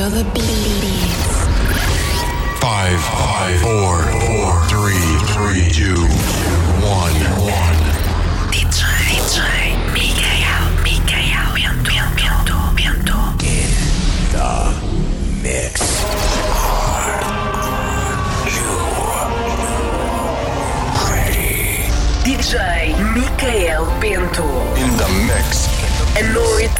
Feel the beats. Five, five, four, four, three, three, two, one, one. DJ, DJ, Mikael, Mikael, Bento, Bento, Bento. Mix. DJ Micael Bento. In the mix. A noite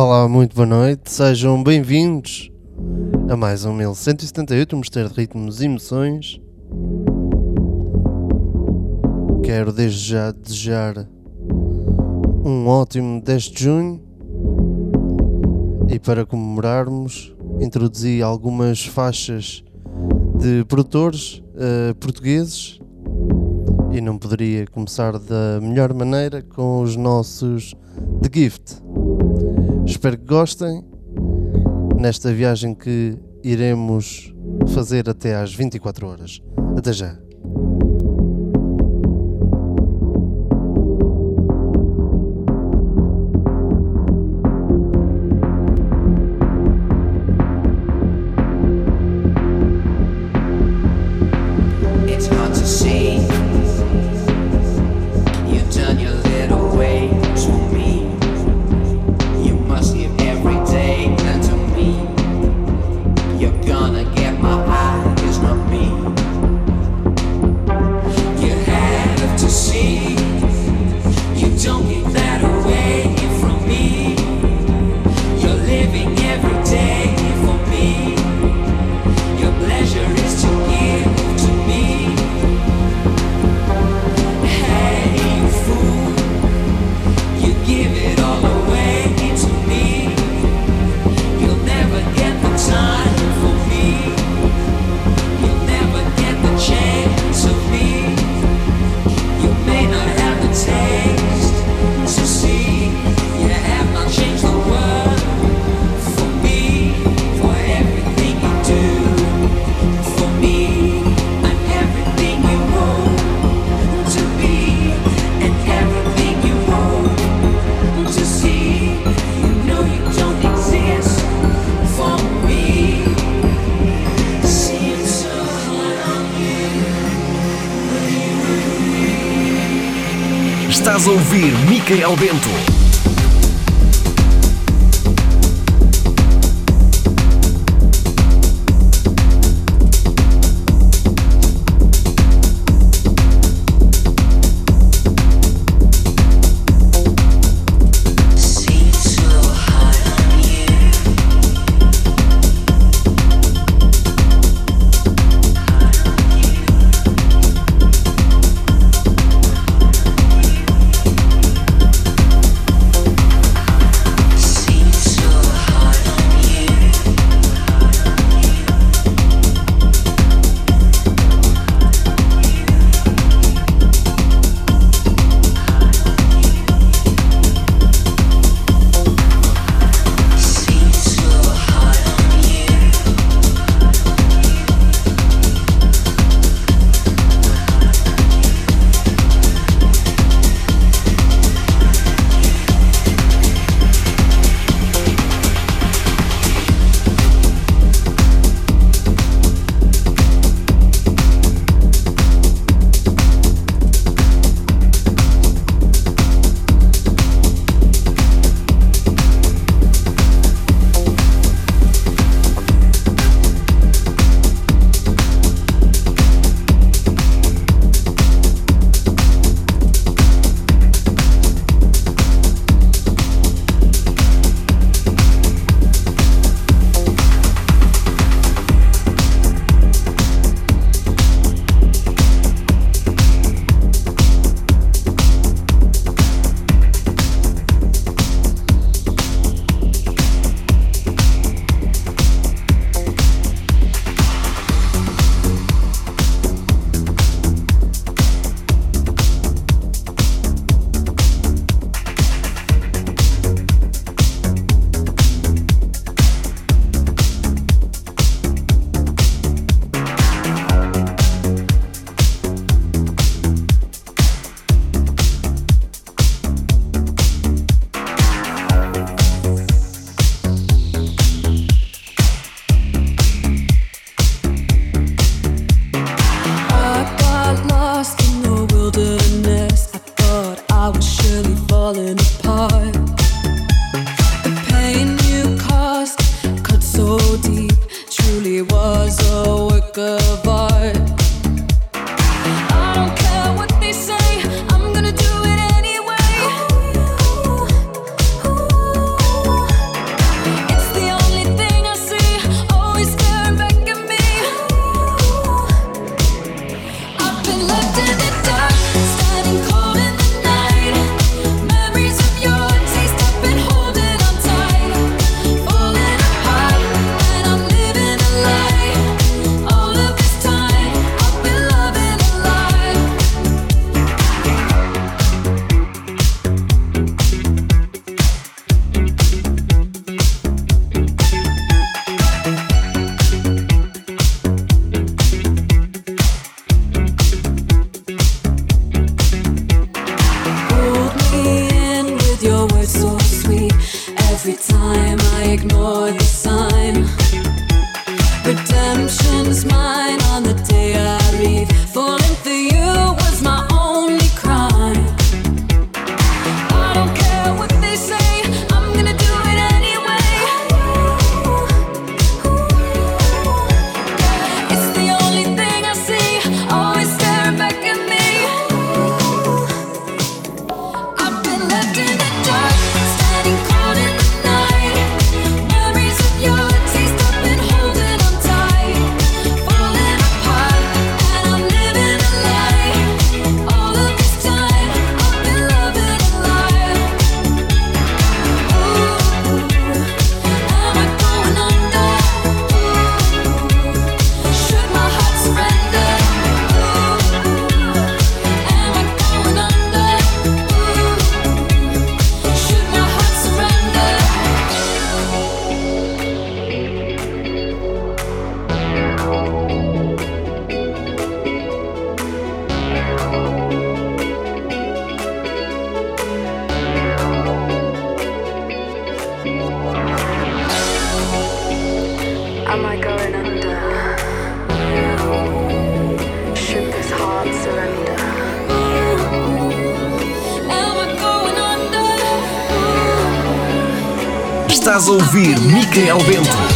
Olá, muito boa noite, sejam bem-vindos a mais um 1178, um mistério de ritmos e emoções. Quero desde já desejar um ótimo 10 de junho e para comemorarmos introduzi algumas faixas de produtores eh, portugueses e não poderia começar da melhor maneira com os nossos The Gift. Espero que gostem nesta viagem que iremos fazer até às 24 horas. Até já. Ouvir Micael Bento. ouvir Micael Bento.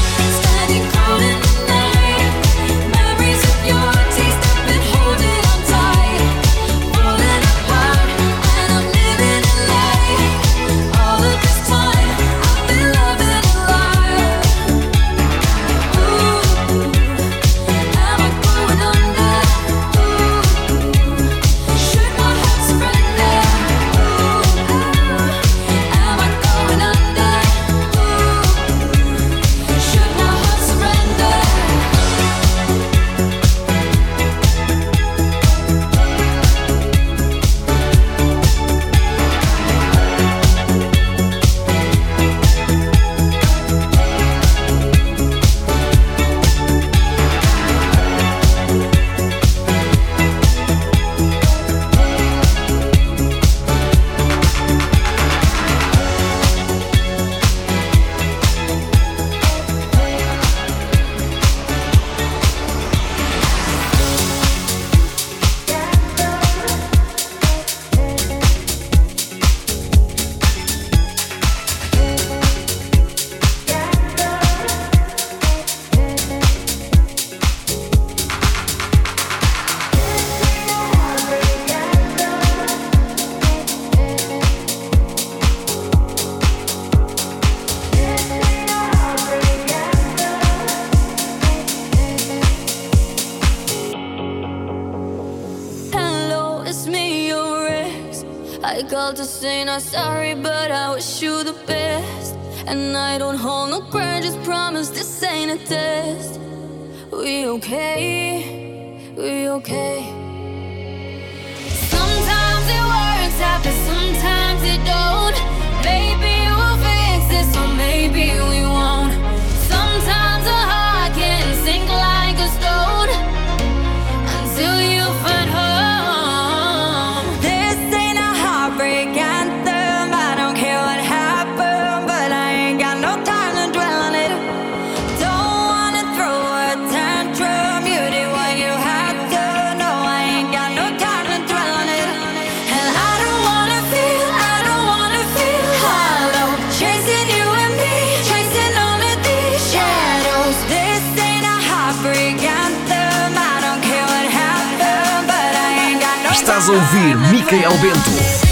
promise this ain't a test. We okay? ouvir Micael Bento.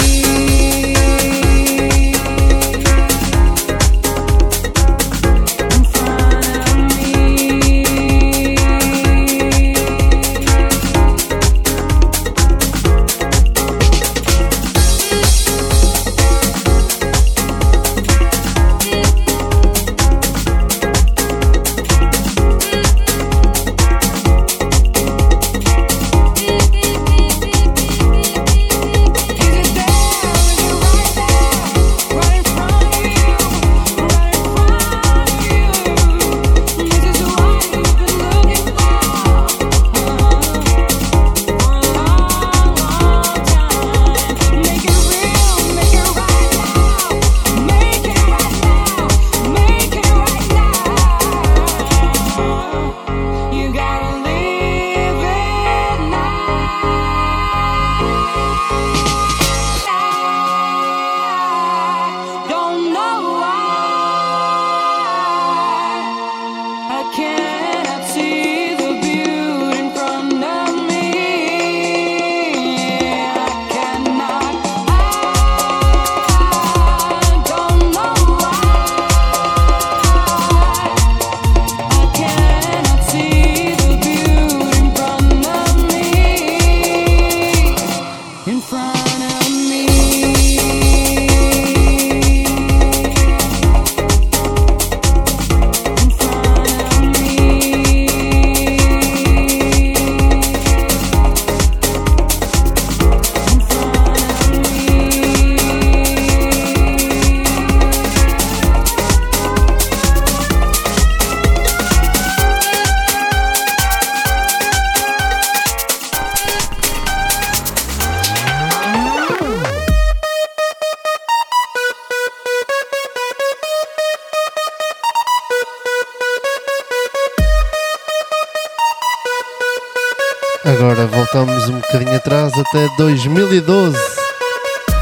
Atrás até 2012.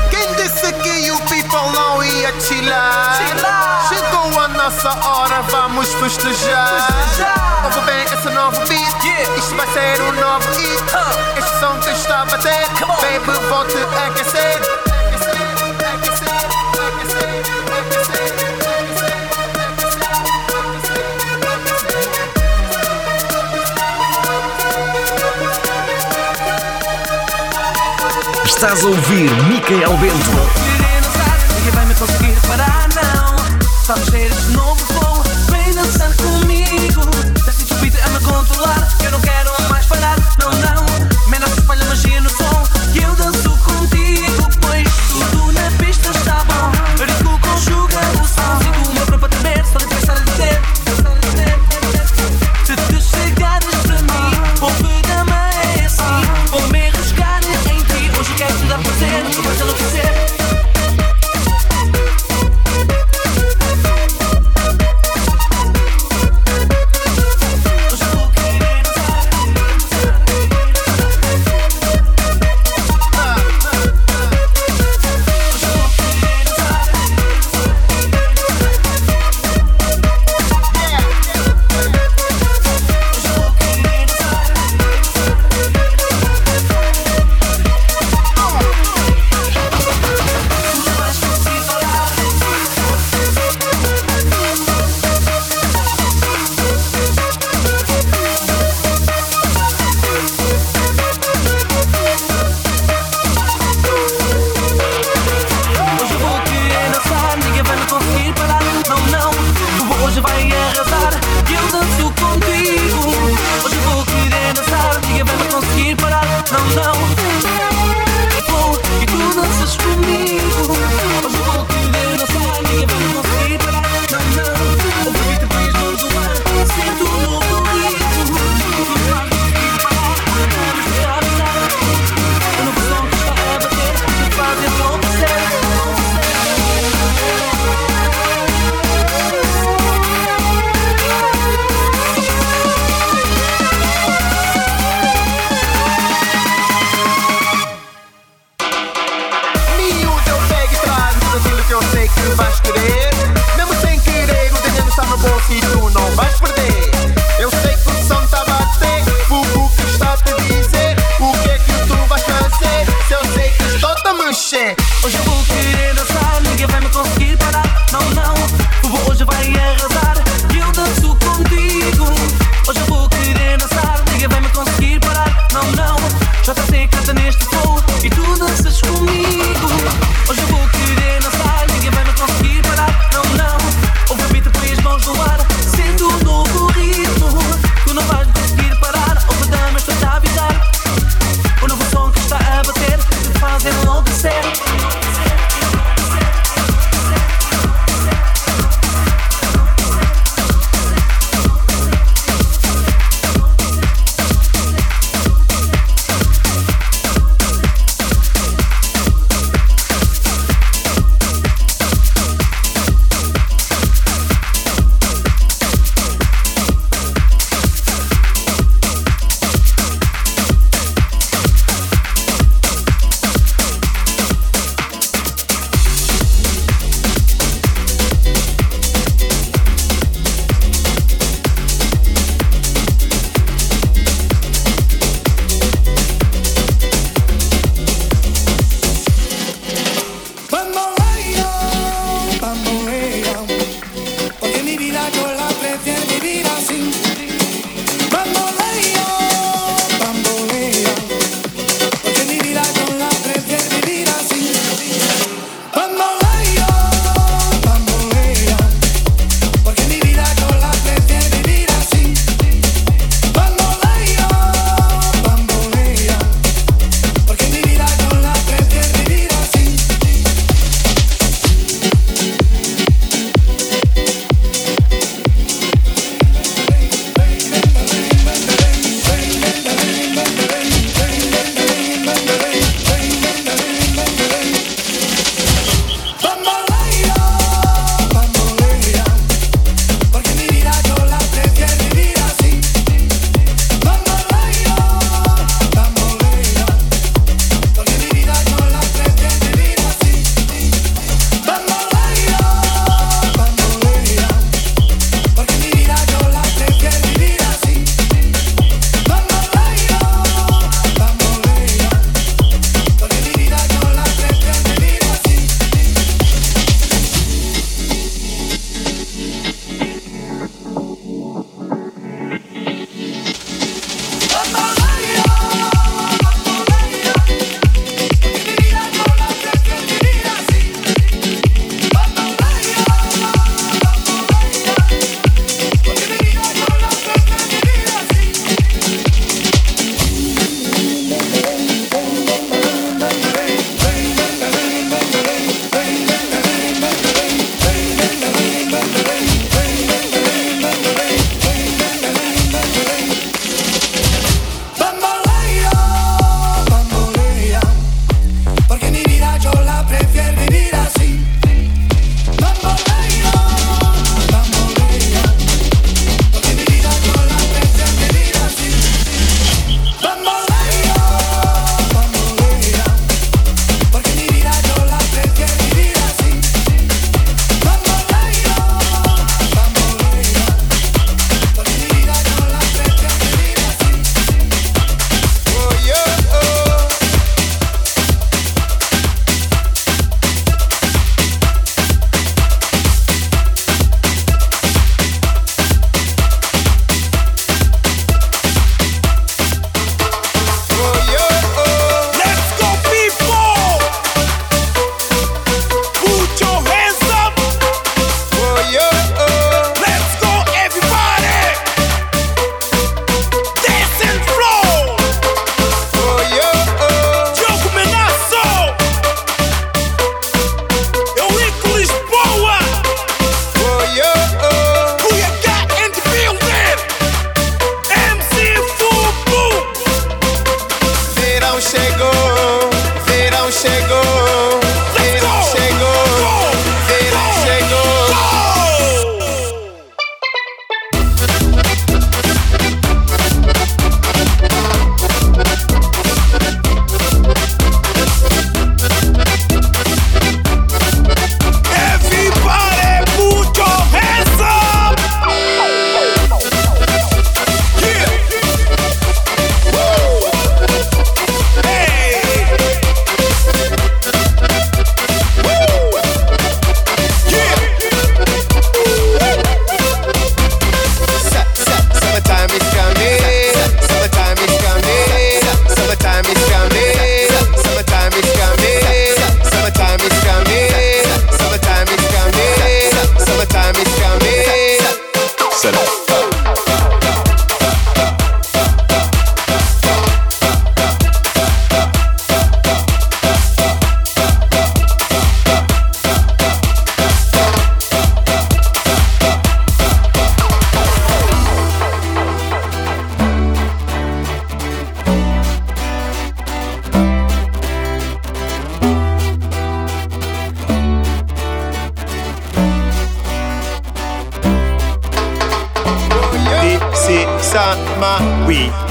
Quem disse que o people não ia chilar? Chegou a nossa hora, vamos festejar. Ouve bem esse novo beat, isto vai ser um novo hit. Este som que está a bater, baby, vou-te aquecer. Aquecer, Estás a ouvir Micael Bento. Ninguém vai me conseguir parar, não. Este novo flow, vem dançar comigo.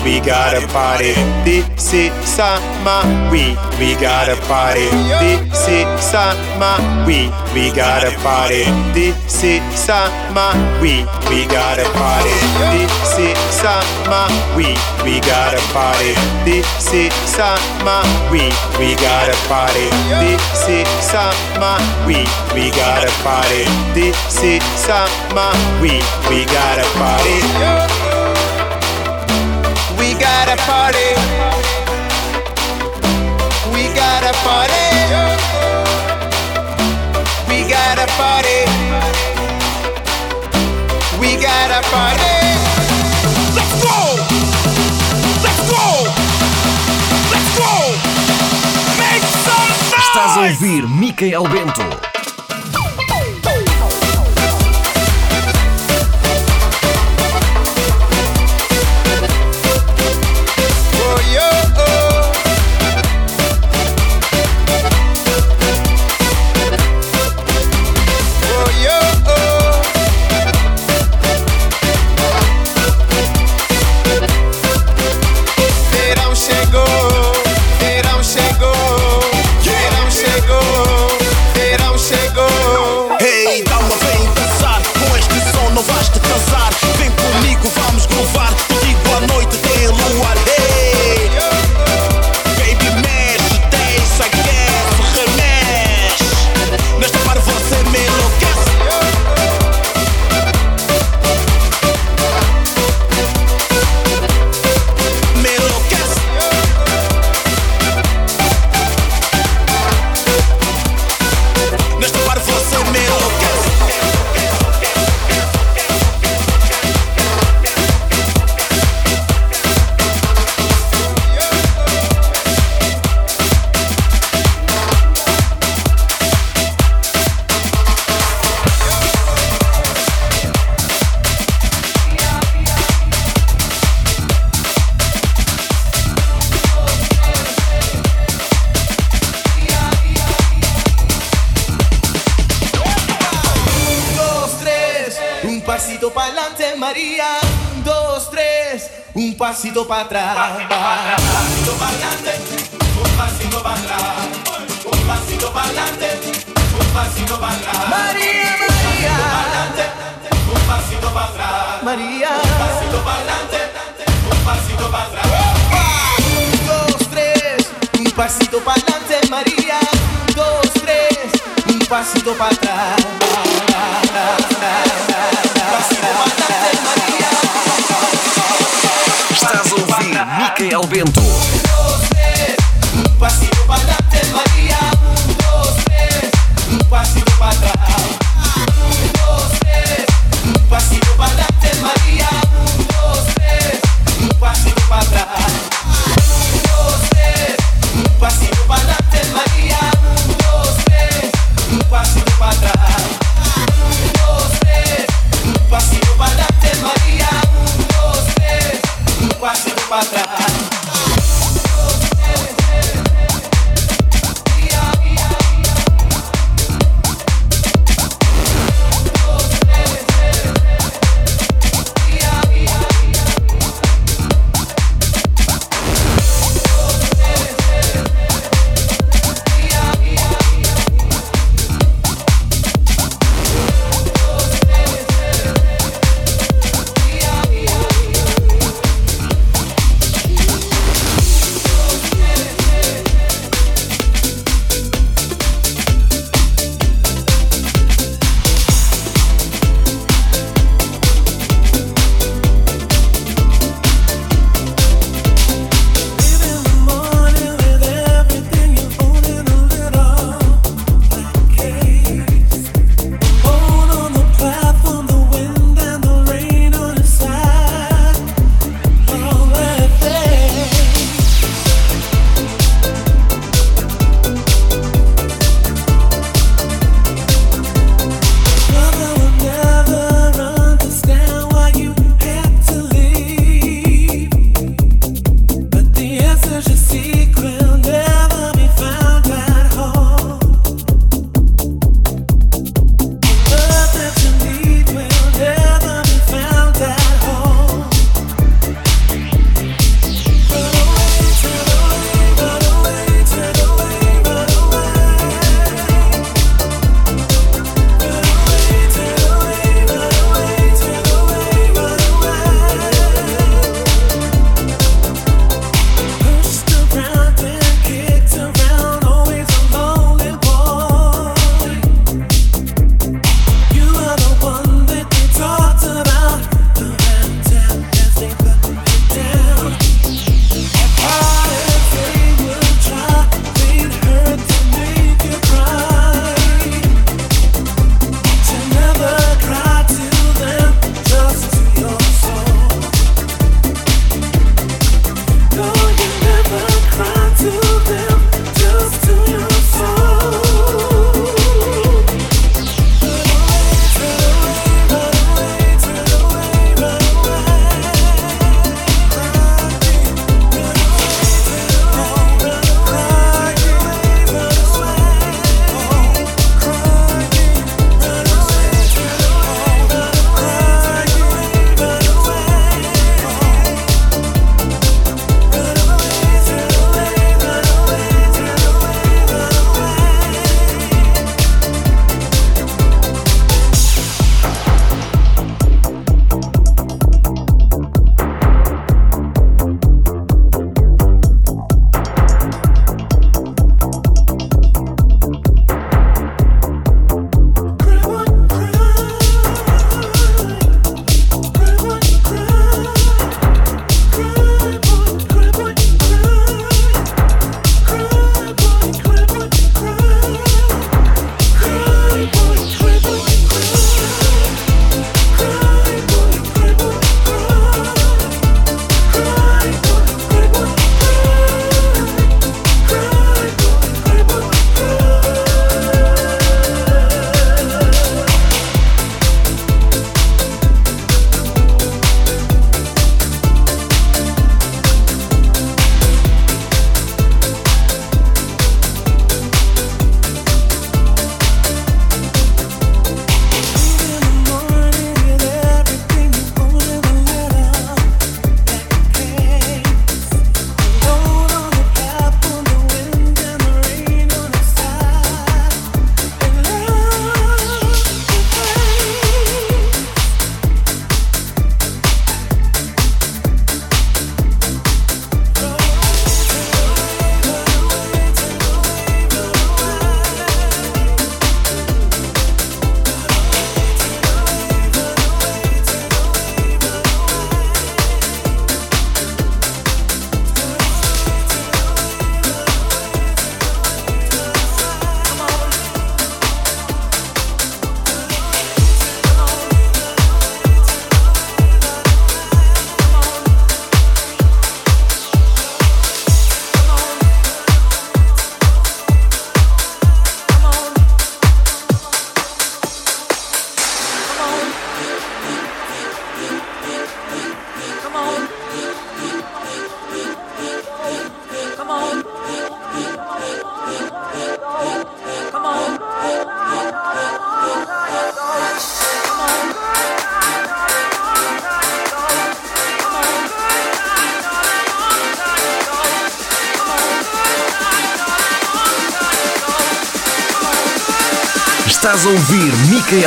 We got a party. This is summer, we we got a party. This is summer, we we got a party. This is summer, we we got a party. This is summer, we we got a party. This is summer, we we got a party. This is summer, we we got a party. This is summer, we we got a party. We got a party. We got a party. We got a party. We got a party. Let's go. Let's go. Let's go. Make some noise. Estás a ouvir Micael Bento. Para atrás. Bento.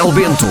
Micael Bento.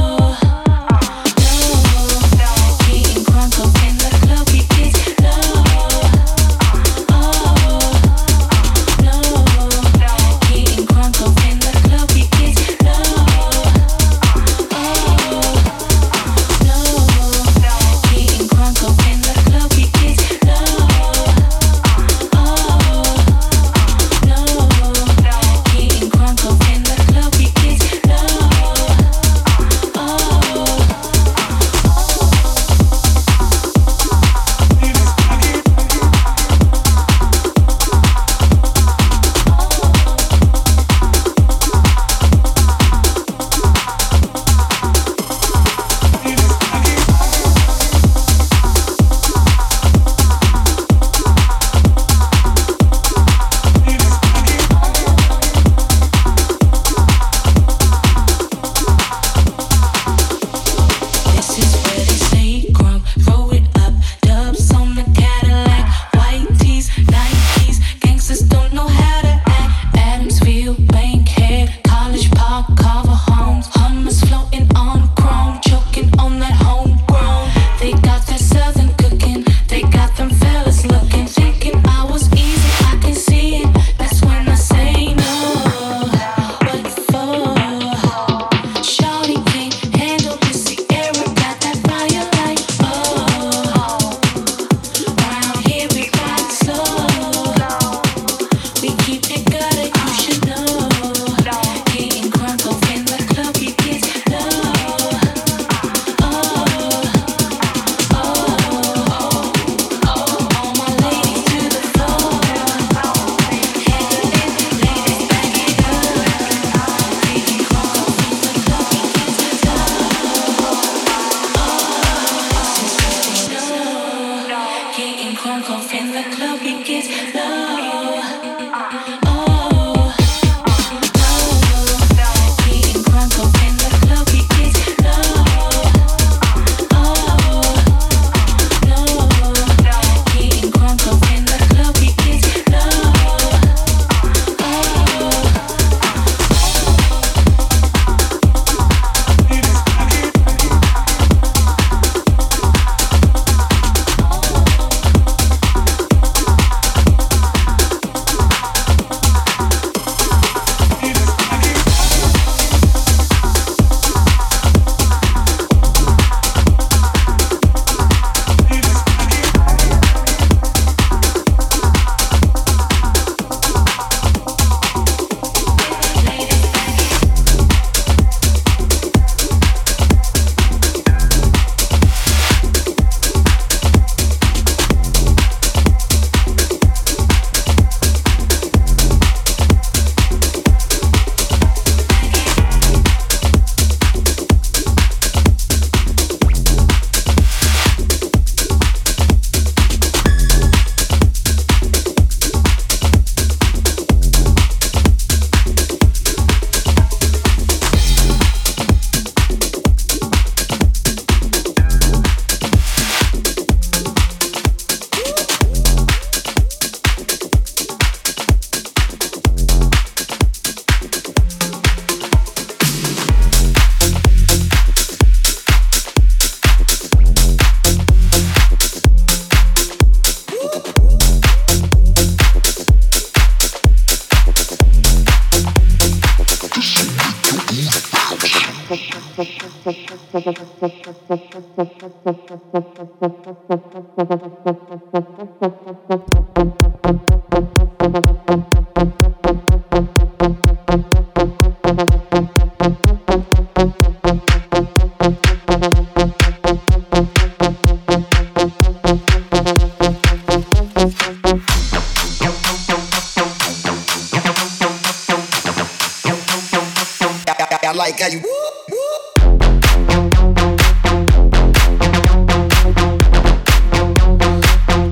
I like how you. Woo!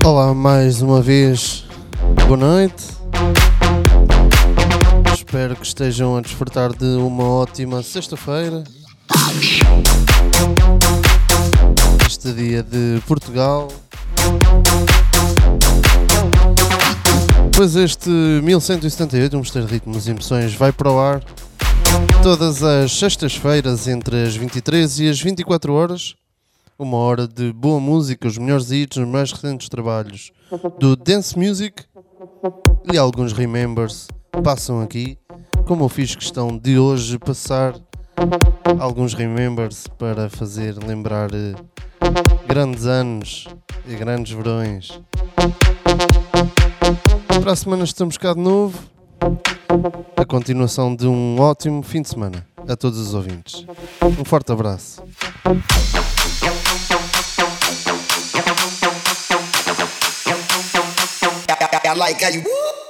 Olá, mais uma vez, boa noite. Espero que estejam a desfrutar de uma ótima sexta-feira. Este dia de Portugal. Pois este 1178, um mosteiro de ritmos e emoções, vai para o ar todas as sextas-feiras entre as 23 e as 24 horas uma hora de boa música, os melhores hits, os mais recentes trabalhos do Dance Music e alguns Remembers passam aqui, como eu fiz questão de hoje passar alguns Remembers para fazer lembrar eh, grandes anos e grandes verões. Para a semana estamos cá de novo. A continuação de um ótimo fim de semana a todos os ouvintes. Um forte abraço. I like how you. I